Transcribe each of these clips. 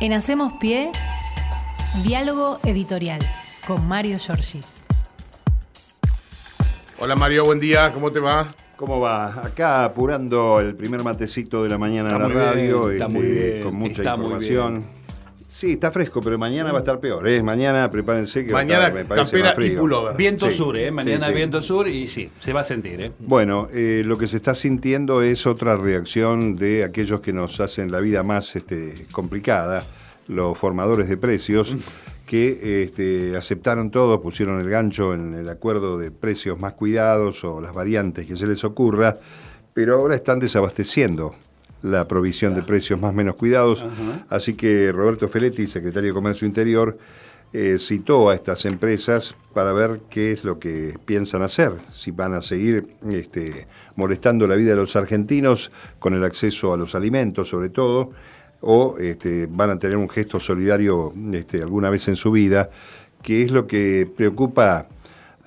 En Hacemos Pie, diálogo editorial con Mario Giorgi. Hola Mario, buen día, ¿cómo te va? ¿Cómo va? Acá apurando el primer matecito de la mañana en la radio, está este, muy bien, con mucha está muy información. Sí, está fresco, pero mañana va a estar peor. ¿eh? Mañana prepárense que Mañana va a estar, me parece campera más frío. y pullover. Viento Sí, sur, ¿eh? Mañana sí, sí. viento sur y sí, se va a sentir, ¿eh? Bueno, eh, lo que se está sintiendo es otra reacción de aquellos que nos hacen la vida más este, complicada, los formadores de precios, que este, aceptaron todo, pusieron el gancho en el acuerdo de precios más cuidados o las variantes que se les ocurra, pero ahora están desabasteciendo la provisión de precios más menos cuidados. Así que Roberto Feletti, secretario de Comercio Interior, eh, citó a estas empresas para ver qué es lo que piensan hacer, si van a seguir este, molestando la vida de los argentinos con el acceso a los alimentos sobre todo, o este, van a tener un gesto solidario este, alguna vez en su vida, que es lo que preocupa,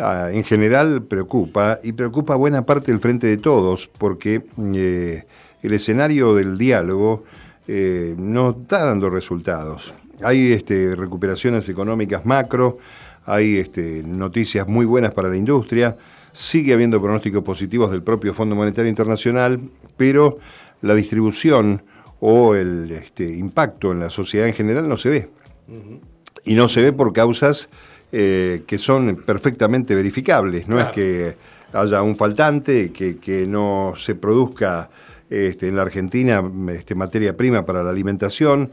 ah, en general preocupa, y preocupa a buena parte del Frente de Todos, porque eh, el escenario del diálogo eh, no está dando resultados. Hay este, recuperaciones económicas macro, hay este, noticias muy buenas para la industria, sigue habiendo pronósticos positivos del propio Fondo Monetario Internacional, pero la distribución o el este, impacto en la sociedad en general no se ve. Y no se ve por causas eh, que son perfectamente verificables. No Claro. es que haya un faltante, que, que no se produzca este, en la Argentina este, materia prima para la alimentación.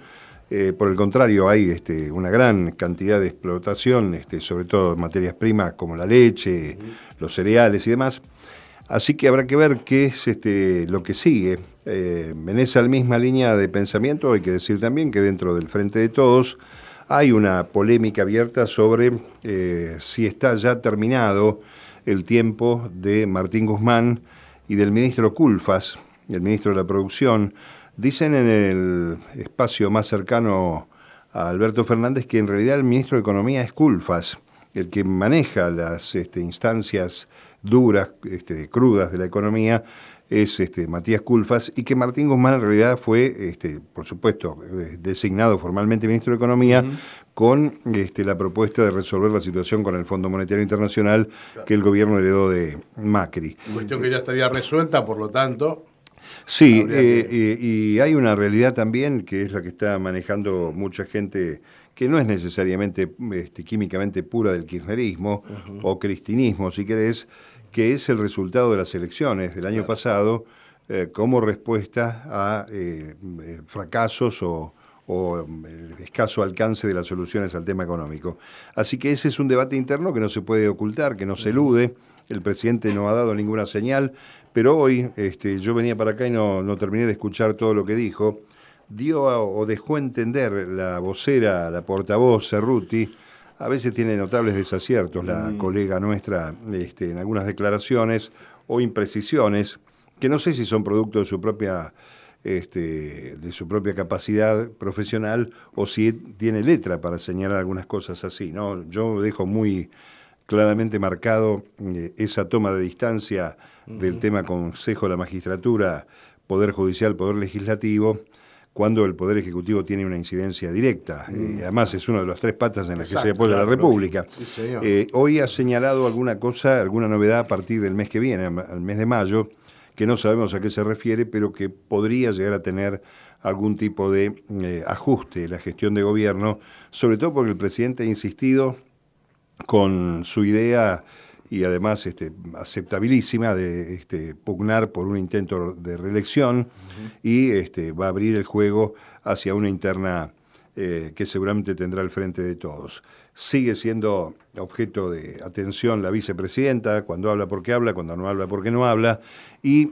Eh, por el contrario, hay este, una gran cantidad de explotación, este, sobre todo en materias primas como la leche, los cereales y demás. Así que habrá que ver qué es este, lo que sigue. Eh, en esa misma línea de pensamiento hay que decir también que dentro del Frente de Todos hay una polémica abierta sobre eh, si está ya terminado el tiempo de Martín Guzmán y del ministro Culfas, el ministro de la Producción. Dicen en el espacio más cercano a Alberto Fernández que en realidad el ministro de Economía es Culfas, el que maneja las este, instancias duras, este, crudas de la economía, es este, Matías Culfas, y que Martín Guzmán en realidad fue, este, por supuesto, eh, designado formalmente ministro de Economía con este, la propuesta de resolver la situación con el Fondo Monetario Internacional que el gobierno heredó de Macri. Cuestión que ya estaría resuelta, por lo tanto, Sí, eh, que- eh, y hay una realidad también que es la que está manejando mucha gente que no es necesariamente este, químicamente pura del kirchnerismo o cristinismo, si querés, que es el resultado de las elecciones del año pasado eh, como respuesta a eh, fracasos o, o, el escaso alcance de las soluciones al tema económico. Así que ese es un debate interno que no se puede ocultar, que no se elude. El presidente no ha dado ninguna señal, pero hoy este, yo venía para acá y no, no terminé de escuchar todo lo que dijo. Dio a- o dejó entender la vocera, la portavoz Cerruti, a veces tiene notables desaciertos la colega nuestra este, en algunas declaraciones o imprecisiones, que no sé si son producto de su propia este, de su propia capacidad profesional o si tiene letra para señalar algunas cosas así. ¿no? Yo dejo muy claramente marcado eh, esa toma de distancia del tema Consejo de la Magistratura, Poder Judicial, Poder Legislativo, cuando el Poder Ejecutivo tiene una incidencia directa. Eh, además, es una de las tres patas en las que se apoya la República. lógico. Sí, señor. Eh, hoy ha señalado alguna cosa, alguna novedad a partir del mes que viene, al mes de mayo, que no sabemos a qué se refiere, pero que podría llegar a tener algún tipo de ajuste en la gestión de gobierno, sobre todo porque el presidente ha insistido con su idea y además este, aceptabilísima de este, pugnar por un intento de reelección y este, va a abrir el juego hacia una interna eh, que seguramente tendrá el frente de todos. Sigue siendo objeto de atención la vicepresidenta, cuando habla porque habla, cuando no habla porque no habla, y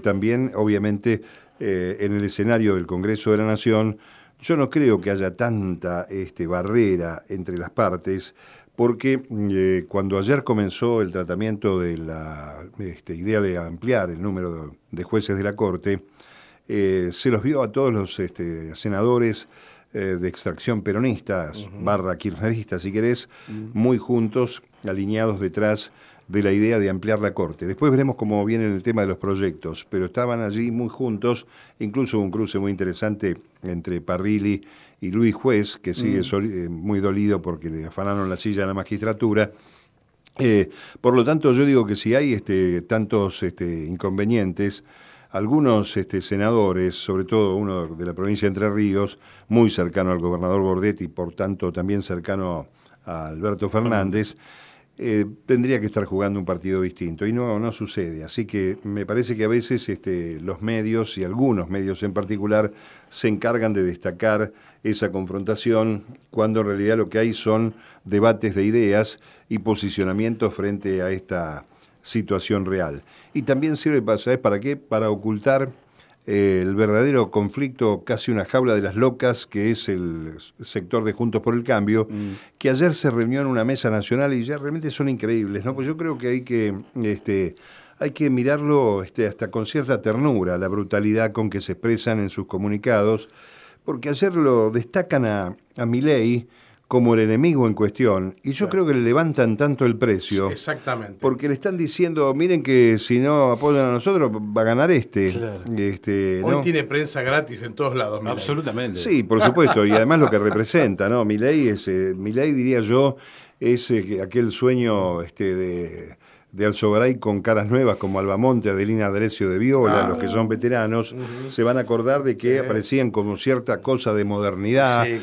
también, obviamente, eh, en el escenario del Congreso de la Nación, yo no creo que haya tanta barrera entre las partes, porque eh, cuando ayer comenzó el tratamiento de la este, idea de ampliar el número de, de jueces de la Corte, eh, se los vio a todos los este, senadores eh, de extracción peronistas, barra kirchneristas, si querés, muy juntos, alineados detrás de la idea de ampliar la Corte. Después veremos cómo viene el tema de los proyectos, pero estaban allí muy juntos, incluso un cruce muy interesante entre Parrilli y Luis Juez, que sigue eh, muy dolido porque le afanaron la silla a la magistratura. Eh, por lo tanto, yo digo que si hay este, tantos este, inconvenientes, algunos este, senadores, sobre todo uno de la provincia de Entre Ríos, muy cercano al gobernador Bordetti, por tanto también cercano a Alberto Fernández, eh, tendría que estar jugando un partido distinto y no, no sucede. Así que me parece que a veces este, los medios y algunos medios en particular se encargan de destacar esa confrontación cuando en realidad lo que hay son debates de ideas y posicionamientos frente a esta situación real. Y también sirve para, ¿sabes para qué? Para ocultar eh, el verdadero conflicto, casi una jaula de las locas, que es el sector de Juntos por el Cambio, mm. que ayer se reunió en una mesa nacional y ya realmente son increíbles, ¿no? Pues yo creo que hay que, este, hay que mirarlo este, hasta con cierta ternura, la brutalidad con que se expresan en sus comunicados, porque ayer lo destacan a, a Milei, como el enemigo en cuestión. Y yo creo que le levantan tanto el precio. Exactamente. Porque le están diciendo, miren que si no apoyan a nosotros, va a ganar este. este Hoy tiene prensa gratis en todos lados. Absolutamente. Sí, por supuesto. y además lo que representa, ¿no? Mi ley es, eh, mi ley diría yo, es eh, aquel sueño este, de de Alzogaray con caras nuevas como Albamonte, Adelina Adrecio de Viola, ah. los que son veteranos, se van a acordar de que aparecían como cierta cosa de modernidad, eh,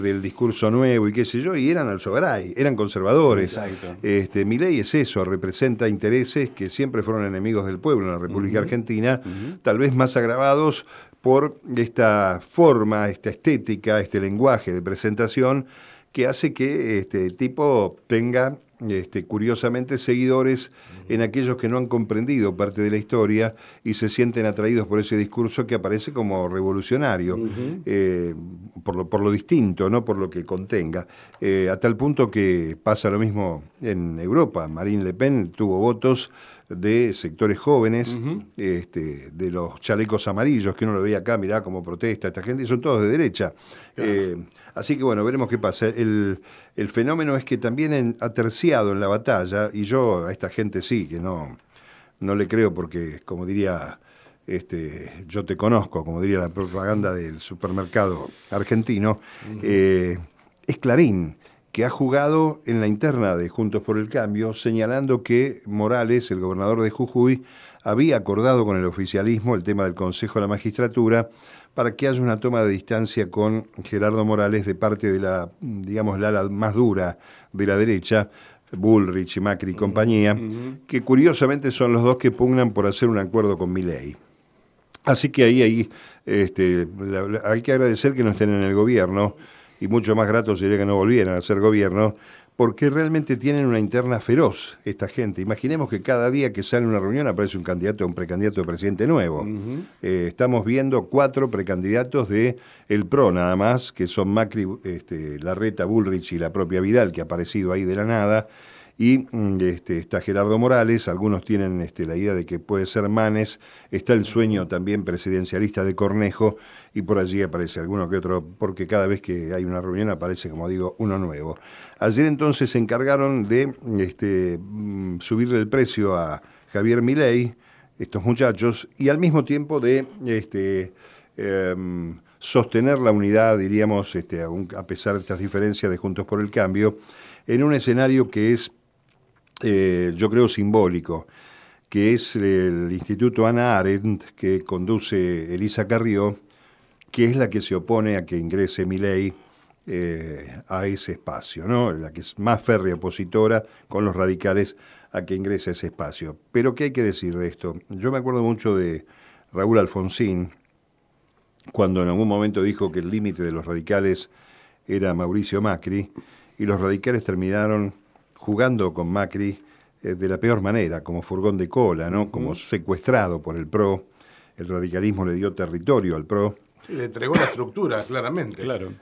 del discurso nuevo y qué sé yo, y eran Alzogaray, eran conservadores. Este, mi ley es eso, representa intereses que siempre fueron enemigos del pueblo en la República Argentina, tal vez más agravados por esta forma, esta estética, este lenguaje de presentación que hace que este, tipo tenga este, curiosamente, seguidores en aquellos que no han comprendido parte de la historia y se sienten atraídos por ese discurso que aparece como revolucionario, eh, por, lo, por, lo, distinto, no por lo que contenga. Eh, a tal punto que pasa lo mismo en Europa. Marine Le Pen tuvo votos de sectores jóvenes, este, de los chalecos amarillos, que uno lo veía acá, mirá cómo protesta esta gente, y son todos de derecha. Eh, así que bueno, veremos qué pasa. El, fenómeno es que también ha terciado en la batalla, y yo a esta gente sí, que no, no le creo porque, como diría, este, yo te conozco, como diría la propaganda del supermercado argentino, eh, es Clarín que ha jugado en la interna de Juntos por el Cambio, señalando que Morales, el gobernador de Jujuy, había acordado con el oficialismo el tema del Consejo de la Magistratura para que haya una toma de distancia con Gerardo Morales de parte de la, digamos, la más dura de la derecha, Bullrich Macri y compañía, que curiosamente son los dos que pugnan por hacer un acuerdo con Milei. Así que ahí, ahí este, hay que agradecer que no estén en el gobierno y mucho más grato sería que no volvieran a ser gobierno, porque realmente tienen una interna feroz esta gente. Imaginemos que cada día que sale una reunión aparece un candidato o un precandidato de presidente nuevo. Eh, estamos viendo cuatro precandidatos de el PRO nada más, que son Macri, este, Larreta, Bullrich y la propia Vidal, que ha aparecido ahí de la nada. Y mm, este, está Gerardo Morales, algunos tienen este, la idea de que puede ser Manes, está el sueño también presidencialista de Cornejo, y por allí aparece alguno que otro, porque cada vez que hay una reunión aparece, como digo, uno nuevo. Ayer entonces se encargaron de este, mm, subirle el precio a Javier Milei, estos muchachos, y al mismo tiempo de este, em, sostener la unidad, diríamos, este, a pesar de estas diferencias de Juntos por el Cambio, en un escenario que es, eh, yo creo, simbólico que es el Instituto Ana Arendt, que conduce Elisa Carrió, que es la que se opone a que ingrese mi ley eh, a ese espacio, ¿no? la que es más férrea opositora con los radicales a que ingrese a ese espacio. Pero ¿qué hay que decir de esto? Yo me acuerdo mucho de Raúl Alfonsín, cuando en algún momento dijo que el límite de los radicales era Mauricio Macri, y los radicales terminaron jugando con Macri eh, de la peor manera, como furgón de cola, ¿no? como secuestrado por el PRO. El radicalismo le dio territorio al PRO le entregó la estructura, claramente. Claro.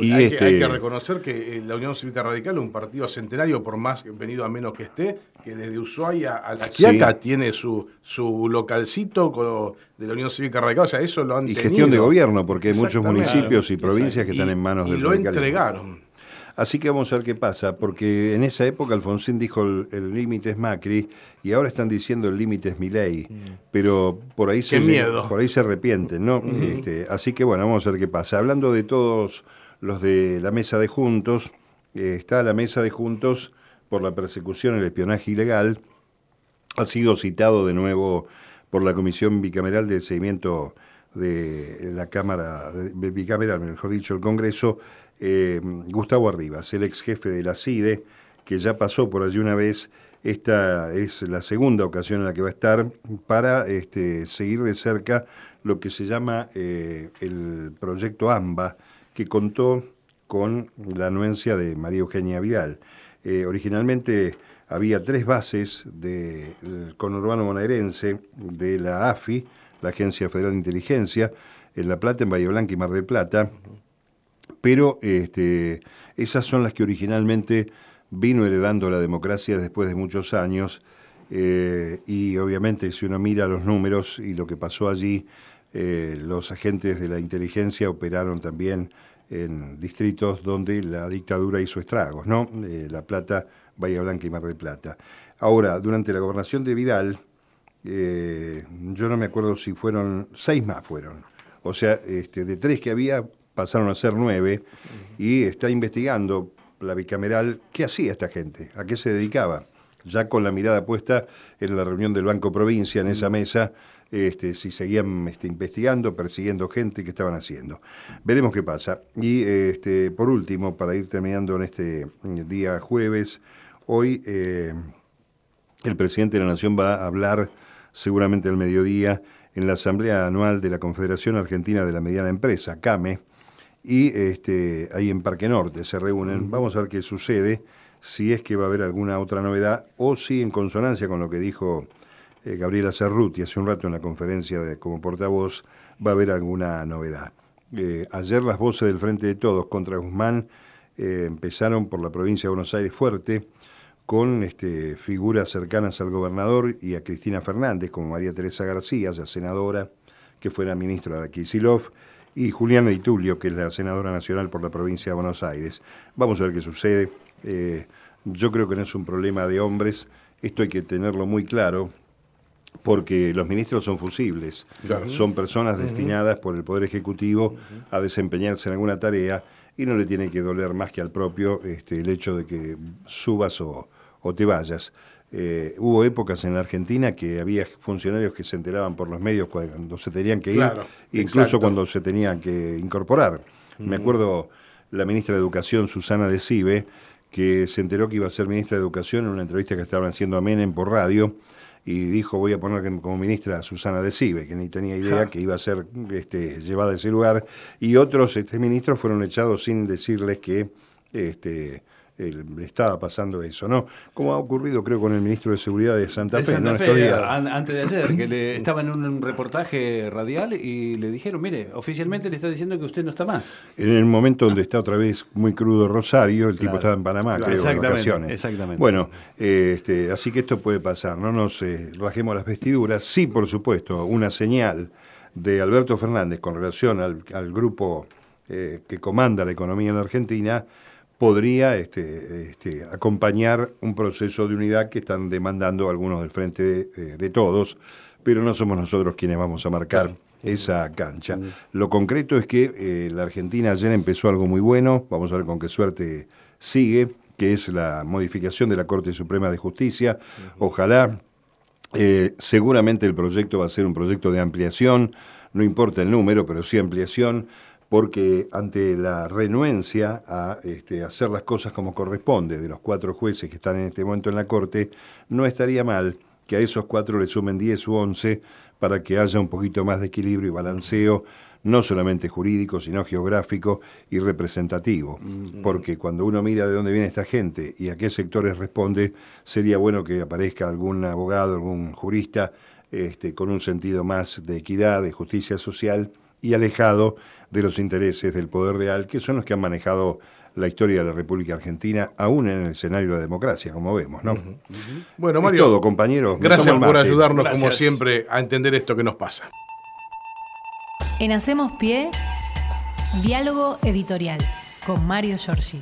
Y hay, que, este reconocer que eh, la Unión Cívica Radical es un partido centenario, por más venido a menos que esté, que desde Ushuaia a La Quiaca tiene su, su localcito de la Unión Cívica Radical. O sea, eso lo han Y gestión de gobierno, porque hay muchos municipios y provincias que están en manos y del lo entregaron. Así que vamos a ver qué pasa, porque en esa época Alfonsín dijo el límite es Macri y ahora están diciendo el límite es Milei, mm. pero por ahí, se, miedo. por ahí se arrepienten, ¿no? Este, así que bueno, vamos a ver qué pasa. Hablando de todos los de la mesa de Juntos, eh, está la mesa de Juntos por la persecución, el espionaje ilegal, ha sido citado de nuevo por la Comisión Bicameral de Seguimiento de la Cámara, bicameral, mejor dicho, el Congreso, eh, Gustavo Arribas, el ex jefe de la CIDE, que ya pasó por allí una vez. Esta es la segunda ocasión en la que va a estar para este, seguir de cerca lo que se llama eh, el proyecto AMBA, que contó con la anuencia de María Eugenia Vidal. Eh, originalmente había tres bases del conurbano bonaerense de la AFI, la Agencia Federal de Inteligencia, en La Plata, en Bahía Blanca y Mar del Plata, pero este, esas son las que originalmente vino heredando la democracia después de muchos años eh, y obviamente si uno mira los números y lo que pasó allí, eh, los agentes de la inteligencia operaron también en distritos donde la dictadura hizo estragos, ¿no? Eh, la Plata, Bahía Blanca y Mar del Plata. Ahora, durante la gobernación de Vidal, yo no me acuerdo si fueron, seis más fueron. O sea, este, de tres que había, pasaron a ser nueve, y está investigando la bicameral qué hacía esta gente, a qué se dedicaba. Ya con la mirada puesta en la reunión del Banco Provincia, en esa mesa, este, si seguían este, investigando, persiguiendo gente, qué estaban haciendo. Veremos qué pasa. Y este, por último, para ir terminando en este día jueves, hoy eh, el presidente de la Nación va a hablar seguramente al mediodía en la Asamblea Anual de la Confederación Argentina de la Mediana Empresa, CAME, y este, ahí en Parque Norte se reúnen. Vamos a ver qué sucede, si es que va a haber alguna otra novedad o si en consonancia con lo que dijo eh, Gabriela Cerruti hace un rato en la conferencia de, como portavoz, va a haber alguna novedad. Eh, ayer las voces del Frente de Todos contra Guzmán eh, empezaron por la provincia de Buenos Aires fuerte, con este, figuras cercanas al gobernador y a Cristina Fernández, como María Teresa García, ya senadora, que fue la ministra de Kisilov, y Juliana Di Tulio, que es la senadora nacional por la provincia de Buenos Aires. Vamos a ver qué sucede. Eh, yo creo que no es un problema de hombres, esto hay que tenerlo muy claro, porque los ministros son fusibles, son personas destinadas por el Poder Ejecutivo a desempeñarse en alguna tarea y no le tiene que doler más que al propio este, el hecho de que subas o, o te vayas. Eh, hubo épocas en la Argentina que había funcionarios que se enteraban por los medios cuando se tenían que ir, incluso cuando se tenían que incorporar. Me acuerdo la ministra de Educación, Susana de Cibe, que se enteró que iba a ser ministra de Educación en una entrevista que estaban haciendo a Menem por radio, y dijo voy a poner como ministra a Susana de Cibe, que ni tenía idea que iba a ser este, llevada a ese lugar, y otros este, ministros fueron echados sin decirles que este, le estaba pasando eso, ¿no? Como ha ocurrido, creo, con el ministro de Seguridad de Santa Fe, ¿no? antes de ayer, que le, estaba en un reportaje radial y le dijeron, mire, oficialmente le está diciendo que usted no está más. En el momento donde está otra vez muy crudo Rosario, el tipo estaba en Panamá, creo, en vacaciones. Exactamente. Bueno, este, así que esto puede pasar, no nos eh, rajemos las vestiduras. Sí, por supuesto, una señal de Alberto Fernández con relación al, grupo eh, que comanda la economía en la Argentina, podría este, este, acompañar un proceso de unidad que están demandando algunos del frente de, eh, todos, pero no somos nosotros quienes vamos a marcar esa cancha. Lo concreto es que eh, la Argentina ayer empezó algo muy bueno, vamos a ver con qué suerte sigue, que es la modificación de la Corte Suprema de Justicia. Ojalá, eh, seguramente el proyecto va a ser un proyecto de ampliación, no importa el número, pero sí ampliación porque ante la renuencia a este, hacer las cosas como corresponde de los cuatro jueces que están en este momento en la Corte, no estaría mal que a esos cuatro le sumen 10 u 11 para que haya un poquito más de equilibrio y balanceo, no solamente jurídico, sino geográfico y representativo. Mm. Porque cuando uno mira de dónde viene esta gente y a qué sectores responde, sería bueno que aparezca algún abogado, algún jurista este, con un sentido más de equidad, de justicia social y alejado de los intereses del poder real, que son los que han manejado la historia de la República Argentina, aún en el escenario de la democracia, como vemos, ¿no? Bueno, Mario. todo, compañero. Gracias por ayudarnos, como siempre, a entender esto que nos pasa. En Hacemos Pie, diálogo editorial con Mario Giorgi.